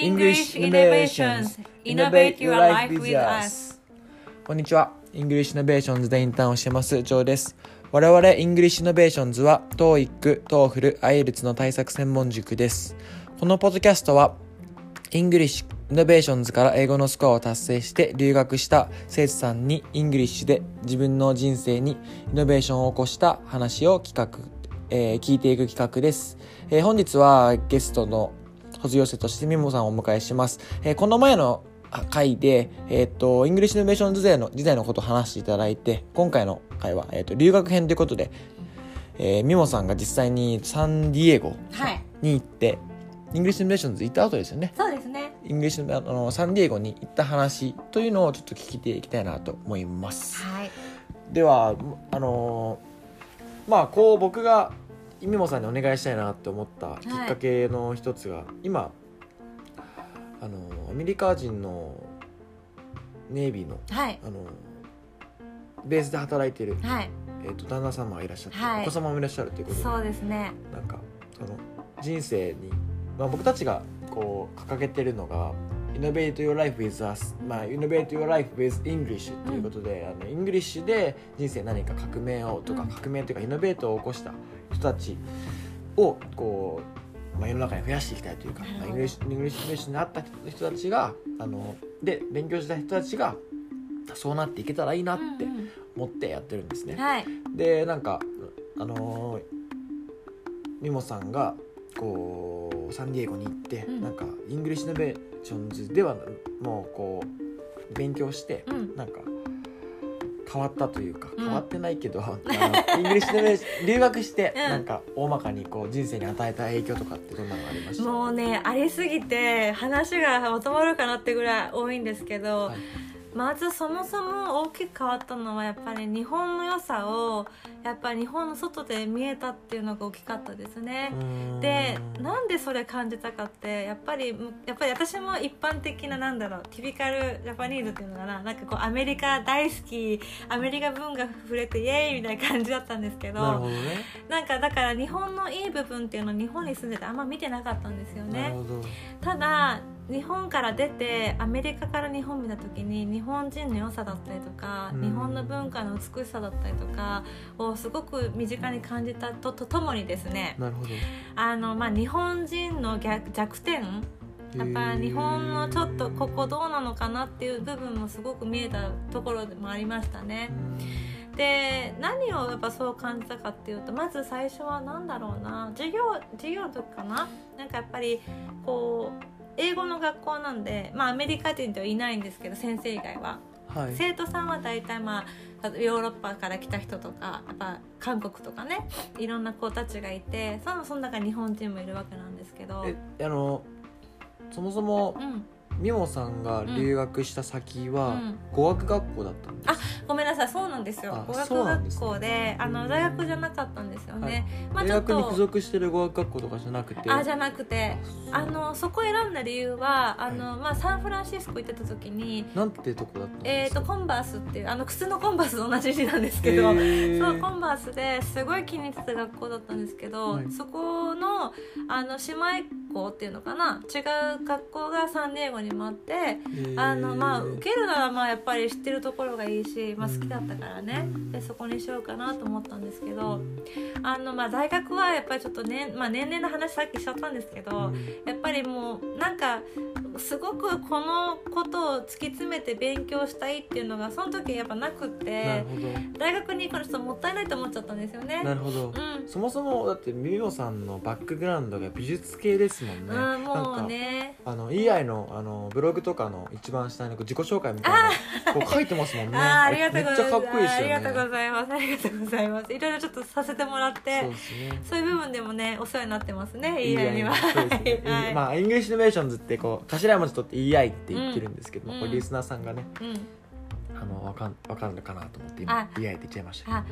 English Innovations Innovate Your Life with Us こんにちは English Innovations でインターンをしてますジョーです我々 English Innovations は TOEIC、TOEFL、IELTS の対策専門塾ですこのポッドキャストは English Innovations から英語のスコアを達成して留学した生徒さんに English で自分の人生にイノベーションを起こした話を企画、えー聞いていく企画です、えー本日はゲストの保津寄せとしてミモさんをお迎えします。えーこの前のあ回で、えっ、と、 English Innovation 時代の時代のことを話していただいて、今回の回は、えっ、と、留学編ということで、えーミモさんが実際にサンディエゴはいに行って、 English Innovations 行った後ですよね。そうですね English あのサンディエゴに行った話というのをちょっと聞いていきたいなと思います。はいではあのーまあこう僕がミモさんにお願いしたいなって思ったきっかけの一つが、今あのーアメリカ人の Navy のはい。あのーベースで働いてる、はい。えー、と旦那様がいらっしゃって、はい。お子様もいらっしゃるということでそうですね。なんかその人生に、まあ、僕たちがこう掲げてるのが「Innovate Your Life with Us」まあ「Innovate Your Life with English」ということで、あの English で人生何か革命をとか、うん。革命というか innovate を起こした人たちをこう、まあ、世の中に増やしていきたいというか、まあ English English Innovation になった人たちがあので勉強した人たちがそうなっていけたらいいなってうん思ってやってるんですね。うんはい。でなんかあのーミモさんがこうサンディエゴに行って、うん。なんか English Innovations ではもうこう勉強して、うん。なんか変わったというか、うん。変わってないけどあの English Innovation 留学して、うん。なんか大まかにこう人生に与えた影響とかってどんなのがありました？もうねありすぎて話がまとまるかなってぐらい多いんですけど、はいまずそもそも大きく変わったのはやっぱり日本の良さをやっぱり日本の外で見えたっていうのが大きかったですね。でなんでそれ感じたかってやっぱりむやっぱり私も一般的ななんだろう typical Japanese っていうのかななんかこうアメリカ大好きアメリカ文化触れてイエーイみたいな感じだったんですけどなねなんかだから日本のいい部分っていうのを日本に住んでてあんま見てなかったんですよね。ただ日本から出てアメリカから日本見た時に日本人の良さだったりとか、うん。日本の文化の美しさだったりとかをすごく身近に感じたととともにですねなるほど。あの、まあ、日本人の逆弱点やっぱ日本のちょっとここどうなのかなっていう部分もすごく見えたところでもありましたね。で何をやっぱそう感じたかっていうとまず最初は何だろうな授業授業の時かな？なんかやっぱりこう英語の学校なんで、まあ、アメリカ人ではいないんですけど先生以外は。はい。生徒さんは大体まあヨーロッパから来た人とかやっぱ韓国とかねいろんな子たちがいてそのその中に日本人もいるわけなんですけど、えあのそもそもうん、ミモさんが留学した先はうん。語学学校だったんですか、ごめんなさい。そうなんですよ。あ語学学校であの大学じゃなかったんですよね、まあ大学に付属してる語学学校とかじゃなくて。あじゃなくて。ああのそこ選んだ理由はあの、まあ、サンフランシスコ行ってた時に、なんてとこだったんえー、ですか？とコンバースっていうあの靴のコンバースと同じ字なんですけど、へー。そうコンバースですごい気に入ってた学校だったんですけど、はい。そこのあの姉妹校っていうのかな？違う学校がサンディエゴにもあってあのまあ受けるならまあやっぱり知ってるところがいいし、まあ、好きだったからね。うん。でそこにしようかなと思ったんですけうどんあのまあ大学はやっぱりちょっとね、まあ、年齢の話さっきしちゃったんですけど、うん。やっぱりもうなんかすごくこのことを突き詰めて勉強したいっていうのがその時やっぱなくってほ大学に行くのちょっともったいないと思っちゃったんですよね。ど。なるほど、うん。そもそもだってミモさんのバックグラウンドが美術系ですもんね、うん、もうね。あの EI のあのブログとかの一番下に自己紹介みたいなこう書いてますもんね。ありがとうごめっちゃざいますかっこいいですよね。ありがとうございます。ありがとうございます。いろいろちょっとさせてもらって。そうね。そういう部分でもねお世話になってますねいい EI にはねは。いまあ English Innovations ってこう頭文字取って EI って言ってるんですけども、うん。これリスナーさんがね。うんあのわかんわかるのかなと思ってあ今 BI って言っちゃいました。けどあ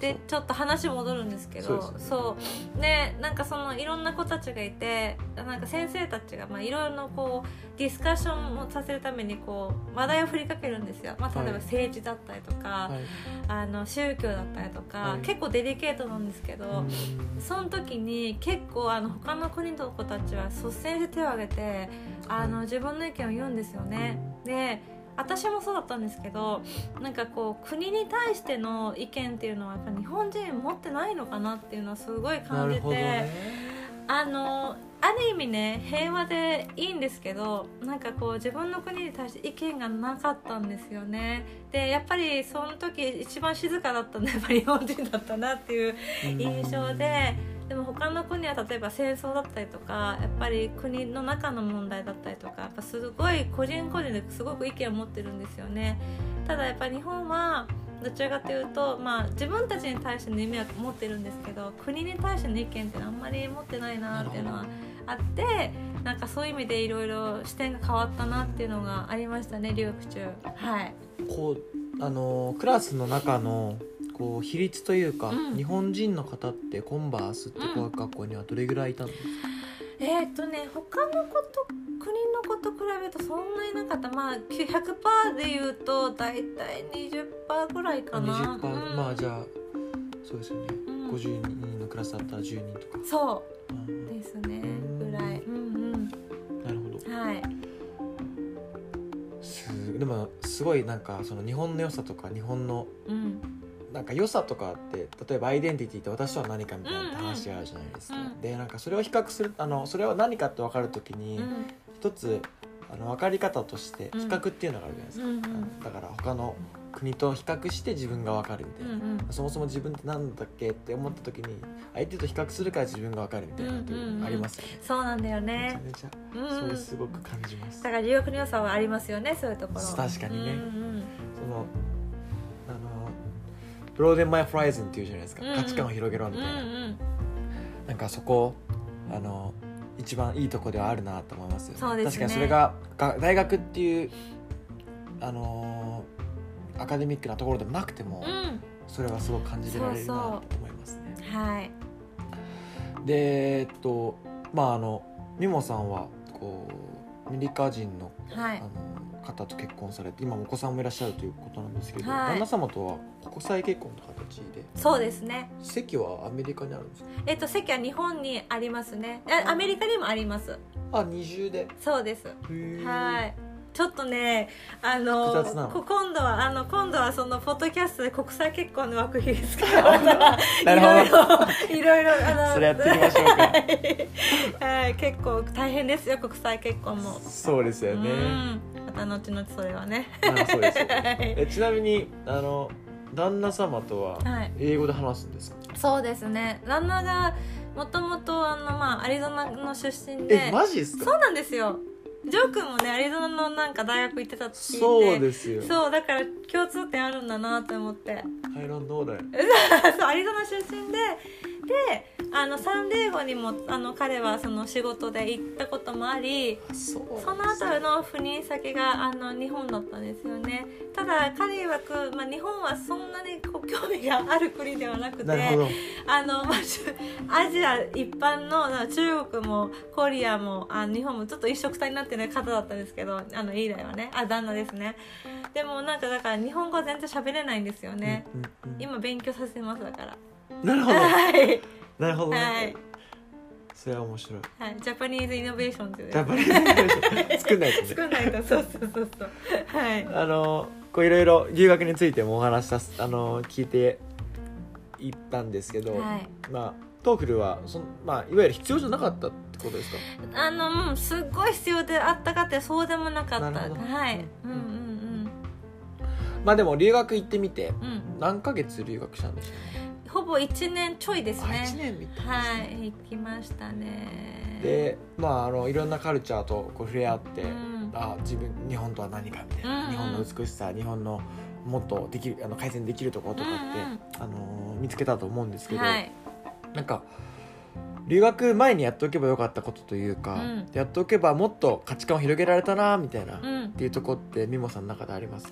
でちょっと話戻るんですけどそうですそう。でなんかそのいろんな子たちがいてなんか先生たちがまあいろいろなこうディスカッションをさせるためにこう話題を振りかけるんですよ、まあ、例えばはい政治だったりとか、はい。あの宗教だったりとか、はい。結構デリケートなんですけど、うん。その時に結構あの他の国の子たちは率先して手を挙げてあの、はい。自分の意見を言うんですよね。で私もそうだったんですけどなんかこう国に対しての意見っていうのはやっぱ日本人持ってないのかなっていうのはすごいな感じて、ね。あのある意味ね平和でいいんですけどなんかこう自分の国に対して意見がなかったんですよね。でやっぱりその時一番静かだったのはやっぱり日本人だったなっていう印象ででも他の国は例えば戦争だったりとかやっぱり国の中の問題だったりとかやっぱすごい個人個人ですごく意見を持ってるんですよね。ただやっぱ日本はどちらかというと、まあ、自分たちに対しての夢は持ってるんですけど国に対しての意見ってあんまり持ってないなっていうのはあってなんかそういう意味でいろいろ視点が変わったなっていうのがありましたね留学中。はい。こうあのクラスの中のこう比率というか、うん。日本人の方ってコンバースって語学学校にはどれぐらいいたんですか、えーっとね他の子と国の子と比べるとそんなになかった。まあ100%で言うと大体20%ぐらいかな。20%、うん。まあじゃあそうですよね、うん。50人のクラスだったら10人とか、そうんうですね。うん。ぐらい。うんなるほど。うんはい。すでもすごいなんかその日本の良さとか日本のうんなんか良さとかって例えばアイデンティティって私とは何かみたいな話があるじゃないですか、うん。うんでなんかそれを比較するあのそれは何かって分かるときに、うん。一つあの分かり方としてうん。比較っていうのがあるじゃないですか、うんうん。だから他の国と比較して自分が分かるみたいな、うんうん。そもそも自分って何だっけって思った時に相手と比較するから自分が分かるみたいなってありますよね、そうなんだよめちゃねめちゃ。うん。それすごく感じます、だから留学の良さはありますよねそういうところ。確かにね。うんうん。そのあのブローデンマイフライズンっていうじゃないですか、うんうん。価値観を広げろうんうみたいな、んなんかそこあの一番いいとこではあるなと思いますね。確かにそれがが大学っていうあのアカデミックなところでもなくても、うん。それはすごく感じられるなと思いますね。はい。でえっとまああのミモさんはこうアメリカ人の,、はい。あの方と結婚されて今お子さんもいらっしゃるということなんですけど、はい。旦那様とは国際結婚の形でそうですね。席はアメリカにあるんですか？えっと席は日本にありますね。えアメリカにもあります。あ二重で？そうです。へはい。ちょっとねあの複雑なの？こ今度はあの今度はそのポッドキャストで国際結婚の枠引きつけよう。なるほど。どいろいろあの それやっていきましょうか。はい、はい、結構大変ですよ国際結婚も。そうですよね、うんまた後々それはね。あそうです。よはい。えちなみにあの旦那様とははい。英語で話すんですか、そうですね。旦那がもともとあの、まあ、アリゾナの出身で。えマジですか？そうなんですよ。ジョー君もねアリゾナのなんか大学行ってたって聞いて。そうですよ。そうだから共通点あるんだなと思って。ハイランドだよ そうアリゾナ出身でであのサンディエゴにもあの彼はその仕事で行ったこともありその後の赴任先があの日本だったんですよね。ただ彼曰く、まあ、日本はそんなに興味がある国ではなくてあの、まあ、アジア一般のな中国もコリアもあ日本もちょっと一緒くたになってない方だったんですけどあのイーダイはね。あ旦那ですね。でもなんかだから日本語は全然喋れないんですよね、今勉強させてますだから。うんなるほど。はい、なるほどね、はい。それは面白い。はい、 Japanese Innovation っていうやっぱり作んないとね。作んないと。そうそうそうそう。はい。あのこういろいろ留学についてもお話しさすあの聞いていったんですけど、はい。まあ TOEFL はそん、まあ、いわゆる必要じゃなかったってことですか？あのうんすっごい必要であったかってそうでもなかった。なるほど。はい。うん。うんまあでも留学行ってみてうん。うん何ヶ月留学したんでしょほぼ1年ちょいですね。1年みたいはい行きましたね。でまああのいろんなカルチャーとこう触れ合って、うん。あ自分日本とは何かみたいな、うんうん。日本の美しさ日本のもっとできるあの改善できるところとかって、うんうん。あの見つけたと思うんですけど、はい。なんか留学前にやっておけばよかったことというか、うん。やっておけばもっと価値観を広げられたなみたいな、っうん。ていうところってミモさんの中であります？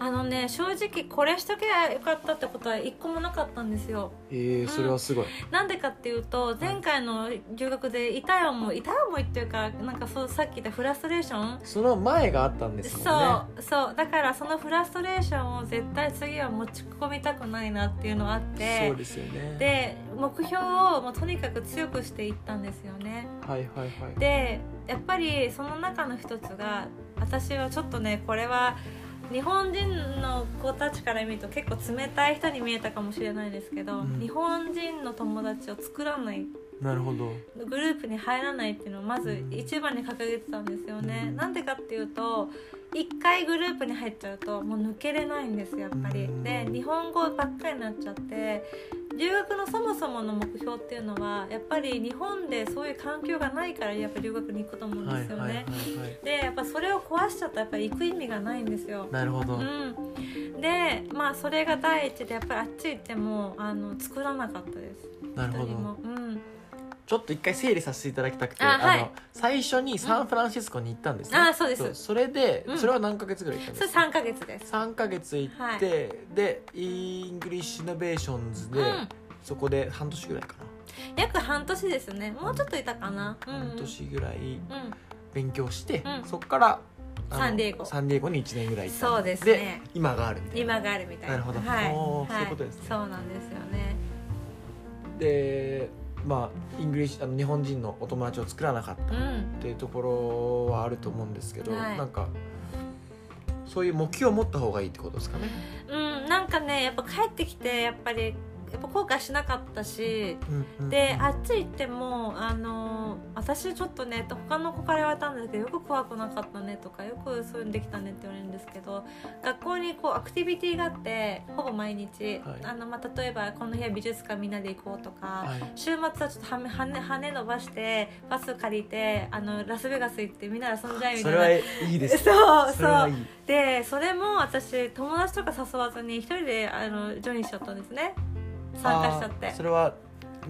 あのね正直これしとけばよかったってことは一個もなかったんですよ。えー、それはすごい、なんでかっていうと前回の留学で痛い思い痛い思いっていうかなんかそうさっき言ったフラストレーション？その前があったんですもんね。そうそう。だからそのフラストレーションを絶対次は持ち込みたくないなっていうのがあってそうですよね。で目標をもうとにかく強くしていったんですよね。はいはいはい。でやっぱりその中の一つが私はちょっとねこれは日本人の子たちから見ると結構冷たい人に見えたかもしれないですけど、うん。日本人の友達を作らないなるほど。グループに入らないっていうのをまずうん。一番に掲げてたんですよね、うん。なんでかっていうと一回グループに入っちゃうともう抜けれないんですやっぱり、うん。で日本語ばっかりになっちゃって留学のそもそもの目標っていうのはやっぱり日本でそういう環境がないからやっぱ留学に行くと思うんですよね、はいはいはいはいを壊しちゃったらやっぱり行く意味がないんですよ。なるほど、うん、でまあそれが第一でやっぱりあっち行ってもあの作らなかったです。なるほど。ちょっと一回整理させていただきたくてあはい。の最初にサンフランシスコに行ったんですね、あそうです。それで、うん。それは何ヶ月ぐらい行ったんですか？3ヶ月です。3ヶ月行って、で English Innovations で、うん。そこで半年ぐらいかな、約半年ですね。もうちょっといたかな、うんうん、半年ぐらい。うん勉強して、うん。そこからサンディエゴ。サンディエゴに1年ぐらいそうですね。今があるみたいな。今があるみたいな。なるほど。はい、そういうことですね。そうなんですよね。でまあ English あの日本人のお友達を作らなかったっうん。ていうところはあると思うんですけど、はい。なんかそういう目標を持った方がいいってことですかね。うんなんかねやっぱ帰ってきてやっぱりやっぱ後悔しなかったしであっち行ってもあの私ちょっとね他の子から言われたんですけどよく怖くなかったねとかよくそういうのできたねって言われるんですけど学校にこうアクティビティがあってほぼ毎日、はい。あのまあ、例えばこの部屋美術館みんなで行こうとか、はい。週末はちょっと羽羽羽伸ばしてバス借りてあのラスベガス行ってみんなで遊んじゃいみたいな。それはいいです。そうそう。でそれも私友達とか誘わずに一人であのジョインしちゃったんですね参加しちゃってそれは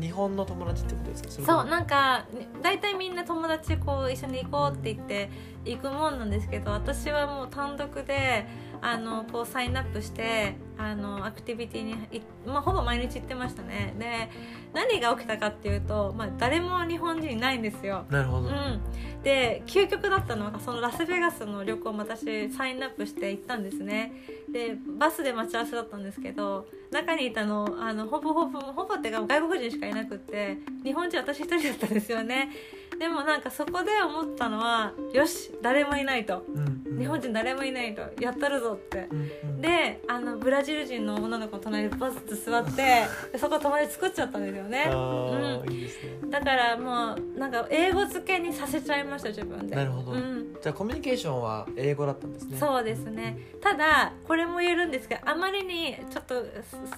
日本の友達ってことですか？そうなんか大体みんな友達こう一緒に行こうって言って行くもんなんですけど私はもう単独であのこうサインアップしてあのアクティビティにい、まあ、ほぼ毎日行ってましたね。で何が起きたかっていうと、まあ、誰も日本人いないんですよ。なるほど。うん、で究極だったのがそのラスベガスの旅行も私サインアップして行ったんですね。でバスで待ち合わせだったんですけど中にいたのあのほぼほぼほぼってか外国人しかいなくって日本人私一人だったんですよね。でもなんかそこで思ったのはよし誰もいないと。うんうん日本人誰もいないと。やったるぞって。うんうん。であのブラジル人の女の子の隣にバスって座ってで そこ友達作っちゃったんですよね。あーいいですね。だからもうなんか英語付けにさせちゃいました自分で。なるほど。うん、じゃあコミュニケーションは英語だったんですね。そうですね。ただこれも言えるんですけどあまりにちょっと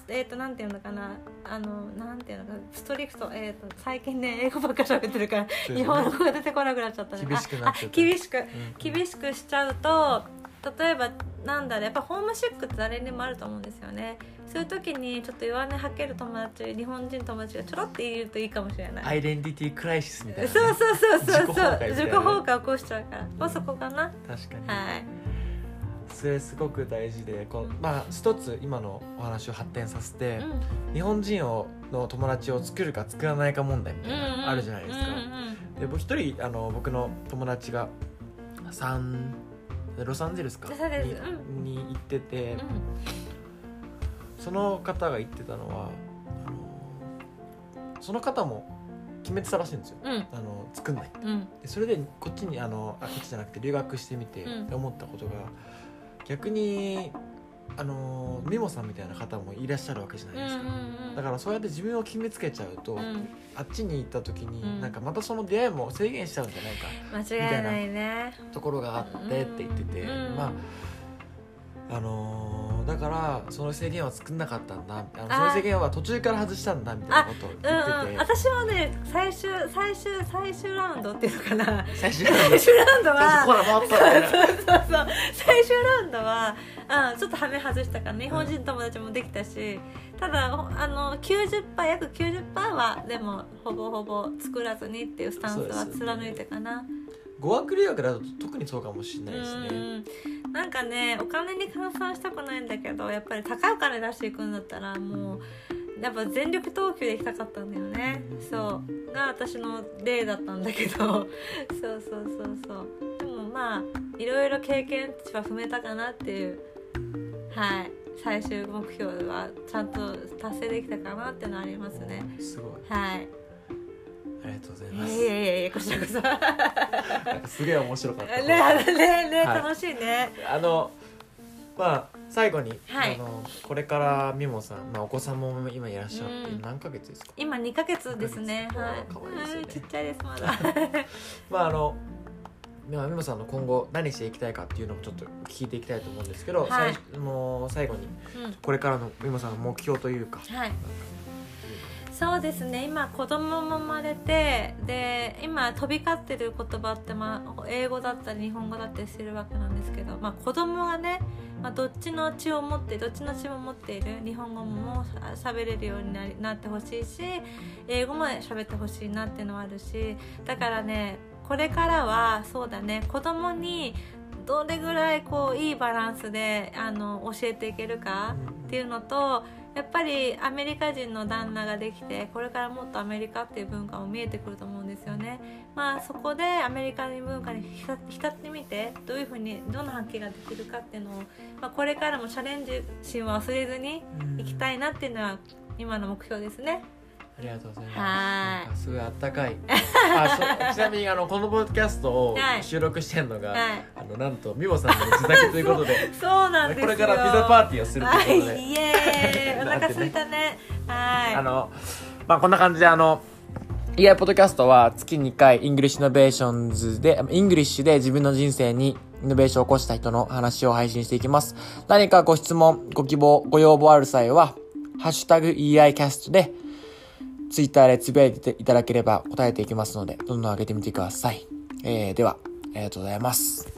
えっ、となんていうのかな。あのなんていうのかな。ストリクト,、えー、と最近ね英語ばっか喋ってるから、ね。日本語が出てこなくなっちゃったね厳しくなっちゃった。厳しくうん厳しくしちゃうと例えばなんだろうやっぱホームシックって誰にもあると思うんですよねそういう時にちょっと弱音吐ける友達日本人友達がちょろっているといいかもしれない。アイデンティティクライシスみたいなね、そうそうそうそうそう自己崩壊起こしちゃうからまあそこかな。確かに、はい。それすごく大事でこのまあ一つ今のお話を発展させて、うん。日本人をの友達を作るか作らないか問題みたいなのあるじゃないですか、うんうんで僕一人あの僕の友達がサンロサンゼルスか？に,、に行ってて、うんその方が言ってたのはあのその方も決めてたらしいんですよ。うん。あの作んないうん。でそれでこっちにあのあこっちじゃなくて留学してみてうん。思ったことが、逆にあのミモさんみたいな方もいらっしゃるわけじゃないですか、だからそうやって自分を決めつけちゃうと、うん。あっちに行った時に、うん。なんかまたその出会いも制限しちゃうんじゃないか間違いないね。ところがあってって言ってて、うん。まああのーだからその制限は作んなかったんだあのあその制限は途中から外したんだみたいなことをう言ってて、んうん。私はね最終最終最終ラウンドっていうのかな。最終ラウンド。は最終ラウンドは、うん、ちょっとはめ外したから日本人友達もできたし、ただあの90%約90%はでもほぼほぼ作らずにっていうスタンスは貫いてかな。語学留学だと特にそうかもしれないですね、うんなんかねお金に換算したくないんだけどやっぱり高いお金出していくんだったらもうやっぱ全力投球でいきたかったんだよね。そう。が私の例だったんだけど。そうそうそうそう。でもまあいろいろ経験値は踏めたかなっていうはい。最終目標はちゃんと達成できたかなってのありますね。すごい。はいありがとうございます。いやいやいやこちらこそ。ねなんかすげえ面白かった。ねねね、はい。楽しいね。あのまあ最後に、はい。あのこれからみもさん、まあ、お子さんも今いらっしゃって、うん。何ヶ月ですか？今2ヶ月ですね。はい。月可愛いですよね。うんちっちゃいですまだ。まああのまあみもさんの今後何していきたいかっていうのもちょっと聞いていきたいと思うんですけど、はい。最もう最後にうん。これからのみもさんの目標というかはいそうですね。今子供も生まれてで今飛び交ってる言葉って、まあ、英語だったり日本語だったりするわけなんですけど、まあ、子供がね、まあ、どっちの血を持ってどっちの血も持っている日本語もしゃべれるようになりなってほしいし英語も喋ってほしいなっていうのはあるしだからねこれからはそうだね子供にどれぐらいこういいバランスであの教えていけるかっていうのとやっぱりアメリカ人の旦那ができてこれからもっとアメリカっていう文化も見えてくると思うんですよね。まあそこでアメリカの文化に浸浸ってみてどういうふうにどんな発揮ができるかっていうのを、まあ、これからもチャレンジ心を忘れずにいきたいなっていうのは今の目標ですね。ありがとうございます。はなんかすごいあったかい。あそう。ちなみにあのこのポッドキャストをはい。収録してるのが、はい。あのなんとみもさんの自宅ということで。そうなんですよ。これからピザパーティーをするということで、はい、イエーイお腹空いたね。はい。あのまあこんな感じであの EI ポッドキャストは月2回 English Innovations で、 English で自分の人生にイノベーションを起こした人の話を配信していきます。何かご質問、ご希望、ご要望ある際は、ハッシュタグ EI キャストで、ツイッターでつぶやいていただければ答えていきますので、どんどん上げてみてください。えー、では、ありがとうございます。